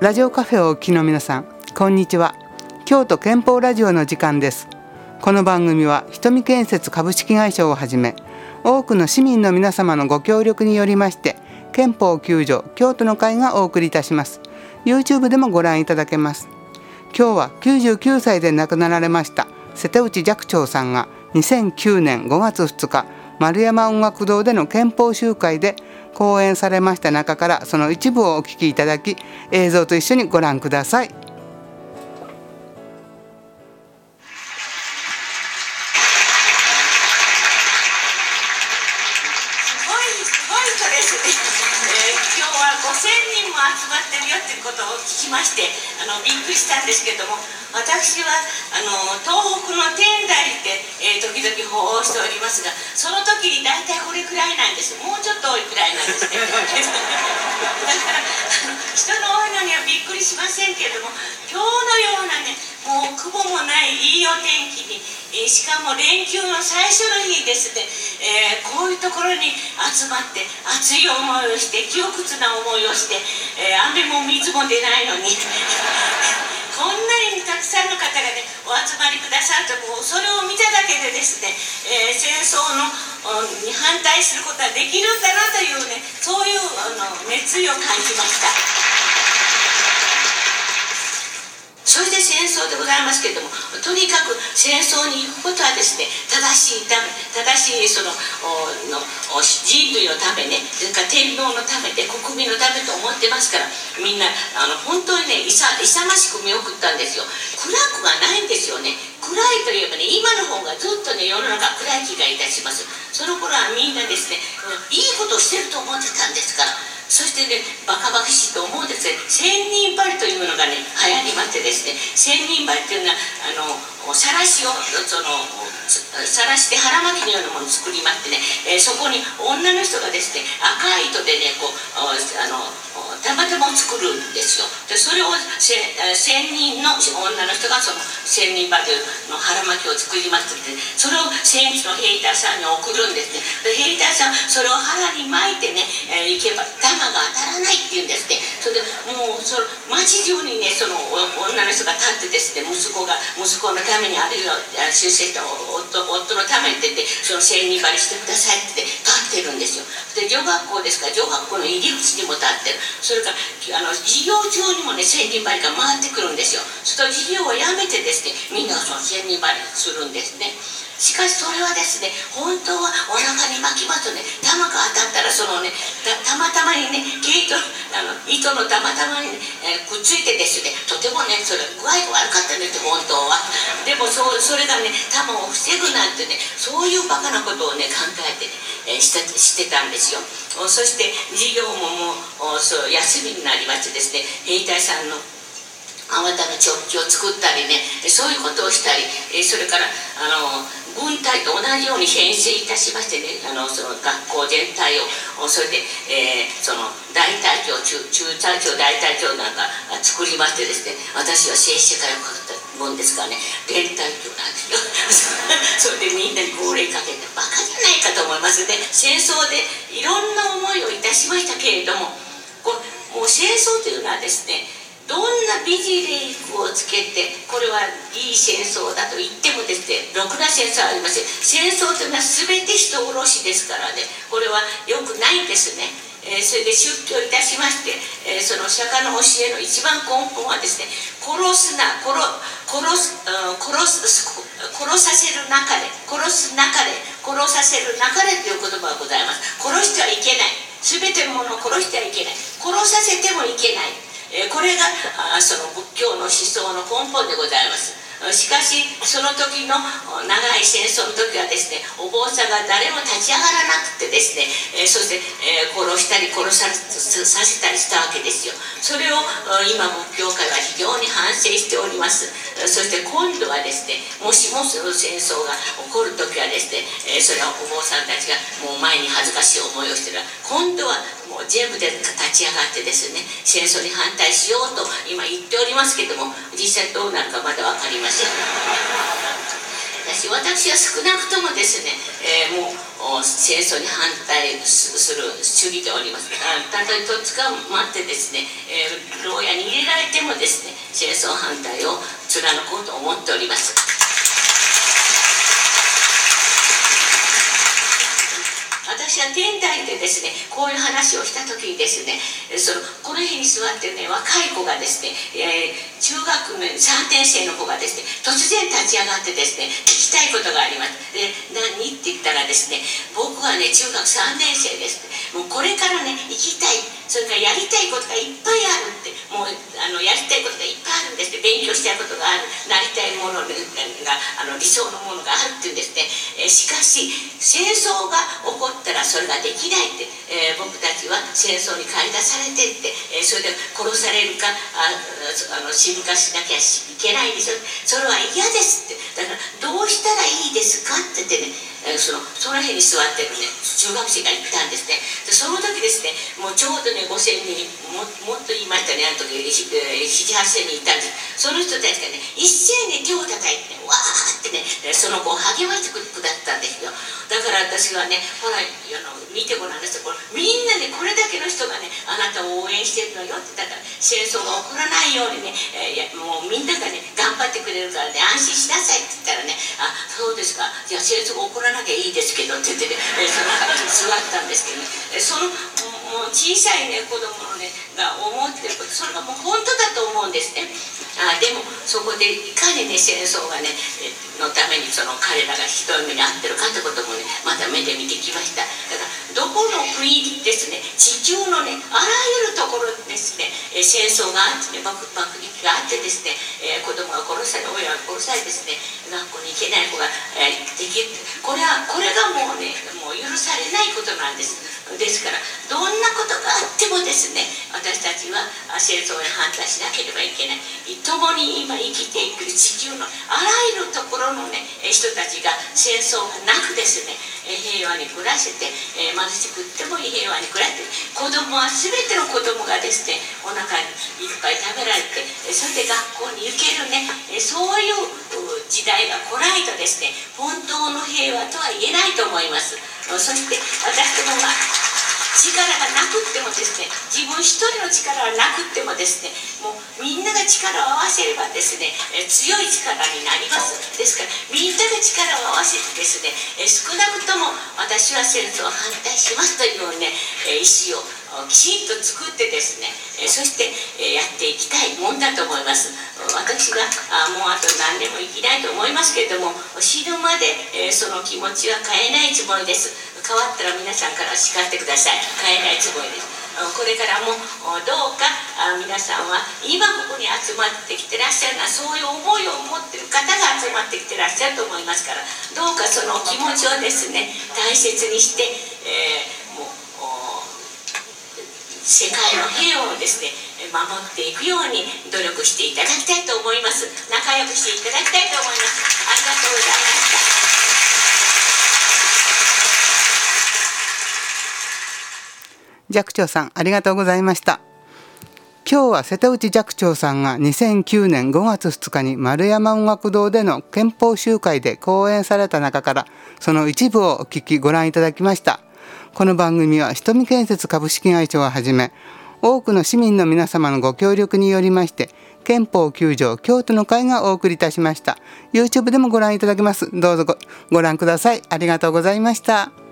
ラジオカフェをお聞きの皆さんこんにちは。京都憲法ラジオの時間です。この番組は瞳建設株式会社をはじめ多くの市民の皆様のご協力によりまして憲法9条京都の会がお送りいたします。YouTube でもご覧いただけます。今日は99歳で亡くなられました瀬戸内寂聴さんが2009年5月2日丸山音楽堂での憲法集会で講演されました中からその一部をお聞きいただき映像と一緒にご覧ください。ってことを聞きましてあのびっくりしたんですけども私はあの東北の天台で、えー、時々奉しておりますがその時に大体これくらいなんです。もうちょっと多いくらいなんですね。だから人の多いのにはびっくりしませんけれども今日のようなねもう雲もないいいお天気に、えー、しかも連休の最初の日ですね、えー、こういうところに集まって熱い思いをして窮屈な思いをして、え、雨も水も出ないのに。こんなにたくさんの方がねお集まりくださるともうそれを見ただけでですね、え戦争のに反対することはできるんだなというねそういうあの熱意を感じました。それで戦争でございますけれどもとにかく戦争に行くことはですね正しいため正しいそのの人類のためねそれから天皇のためで国民のためと思ってますからみんなあの本当にね勇ましく見送ったんですよ。暗くがないんですよね。暗いといえばね今の方がずっとね世の中暗い気がいたします。その頃はみんなですねいい流行りましてですね千人針というのはあのさらしをそのさらして腹巻きのようなものを作りましてね、えー、そこに女の人がですね赤い糸でねこうあのたまたま作るんですよ。でそれを千人の女の人がその千人針の腹巻きを作りますってそれを戦地の兵隊さんに送るんですね。で兵隊さんそれを腹に巻いてね、えー、行けば弾が当たらないっていうんですっねそれでもうその町中にねその女の人が立ってですね息子が息子のためにあるいは出世した夫夫のためにって言ってその千人針してくださいって立ってるんですよ。で女学校ですから女学校の入り口にも立ってる。それからあの授業中にもね千人針が回ってくるんですよ。すると授業をやめてですねみんなその千人針するんですね。しかしそれはですね本当はお腹に巻きますとね弾が当たったらそのねたまたまにね毛糸あの糸のたまたまにね、えー、くっついてですねとてもねそれ具合が悪かったんです本当は。そそれがね弾を防ぐなんてねそういうバカなことをね考えてね、えー、してしてたんですよ。そして授業ももうそう休みになりましてですね兵隊さんのあまたの直球を作ったりねそういうことをしたりそれからあの軍隊と同じように編成いたしましてねあのその学校全体をそれで、えー、その大隊長中中隊長大隊長なんか作りましてですね私は政治社会をかけた。もんですからね。連隊長なんですよ。それでみんなに号令かけてバカじゃないかと思いますね。戦争でいろんな思いをいたしましたけれどもこもう戦争というのはですねどんな美ジレイクをつけてこれはいい戦争だと言ってもですねろくな戦争はありません。戦争というのは全て人殺しですからねこれは良くないんですね、えー、それで出家いたしまして、えー、その釈迦の教えの一番根本はですね殺すな殺殺す、殺す殺させる中で殺す中で殺させる中でという言葉がございます。殺してはいけない。全てのものを殺してはいけない。殺させてもいけない。えこれがあその仏教の思想の根本でございます。しかしその時の長い戦争の時はですねお坊さんが誰も立ち上がらなくてですね、えそして、え殺したり殺ささせたりしたわけですよ。それを今仏教界は非常に反省しております。そして今度はですねもしもその戦争が起こる時はですね、えそれはお坊さんたちがもう前に恥ずかしい思いをしてる。今度はもう全部で立ち上がってですね戦争に反対しようと今言っておりますけども実際どうなるかまだ分かりません私私は少なくともですね、えー、もう戦争に反対する主義でおりますあたとえとっ捕まってですね、えー、牢屋に入れられてもですね戦争反対を貫こうと思っております。私は天台でですねこういう話をした時にですねそのこの辺に座ってるね若い子がですね、えー、中学3年生の子がですね突然立ち上がってですね聞きたいことがあります。で何？って言ったらですね僕はね中学3年生です。もうこれからね行きたいそれからやりたいことがいっぱいあるってもうあのやりたいことがいっぱいあるんですって勉強したいことがあるなりたいものがあの理想のものがあるっていうんですね、え、しかし戦争が起こったらそれができないって、えー、僕たちは戦争に駆り出されてって、えー、それで殺されるかああの死ぬかしなきゃいけないでしょそれは嫌ですって。だからどうしたらいいですかって言ってねえそのその辺に座ってるね中学生が行ったんですねでその時ですねもうちょうどね5000人ももっと言いましたねあの時78000人いたんです。その人たちがね一斉に手を叩いてねわーってねその子を励ましてくだったんですよ。だから私はねほらあの見てごらんなさい。みんなねこれだけの人たを応援してるのよってだから戦争が起こらないようにね、えー、いやもうみんながね頑張ってくれるからね安心しなさいって言ったらね。あそうですか。じゃあ戦争が起こらなきゃいいですけどって言ってね、えー、その 座ったんですけどね、そのもう小さいね子供のねが思ってることそれがもう本当だと思うんですね。あでもそこでいかにね戦争がねのためにその彼らがひどい目に遭ってるかってこともねまた目で見てきました。だからどこの国ですね地球のねあらゆるところですね戦争があってね爆爆撃があってですね、子供が殺され親が殺されですね学校に行けない子が、できるこれはこれがもうねもう許されないことなんです。ですからどんなことがあってもですね私たちは戦争に反対しなければいけない。共に今生きていく地球のあらゆるところのね人たちが戦争がなくですね平和に暮らして、え貧しくっても平和に暮らして子供は全ての子供がですねお腹にいっぱい食べられてそれで学校に行けるねそういう時代が来ないとですね本当の平和とは言えないと思います。そして私どもが力がなくってもですね自分一人の力がなくってもですねもうみんなが力を合わせればですね強い力になります。ですからみんなが力を合わせてですね少なくとも私は戦争を反対しますというね意思をきちんと作ってですねそしてやっていきたいもんだと思います。私がもうあと何年も生きないと思いますけれども死ぬまでその気持ちは変えないつもりです。変わったら皆さんから叱ってください。変えないつもりです。これからもどうか皆さんは今ここに集まってきてらっしゃるのはそういう思いを持ってる方が集まってきてらっしゃると思いますからどうかその気持ちをですね大切にして、えー、もう世界の平和をですね守っていくように努力していただきたいと思います。仲良くしていただきたいと思います。ありがとうございました。寂聴さんありがとうございました。今日は瀬戸内寂聴さんが2009年5月2日に丸山音楽堂での憲法集会で講演された中からその一部をお聞きご覧いただきました。この番組は瞳建設株式会社をはじめ多くの市民の皆様のご協力によりまして憲法9条京都の会がお送りいたしました。YouTube でもご覧いただけます。どうぞごご覧ください。ありがとうございました。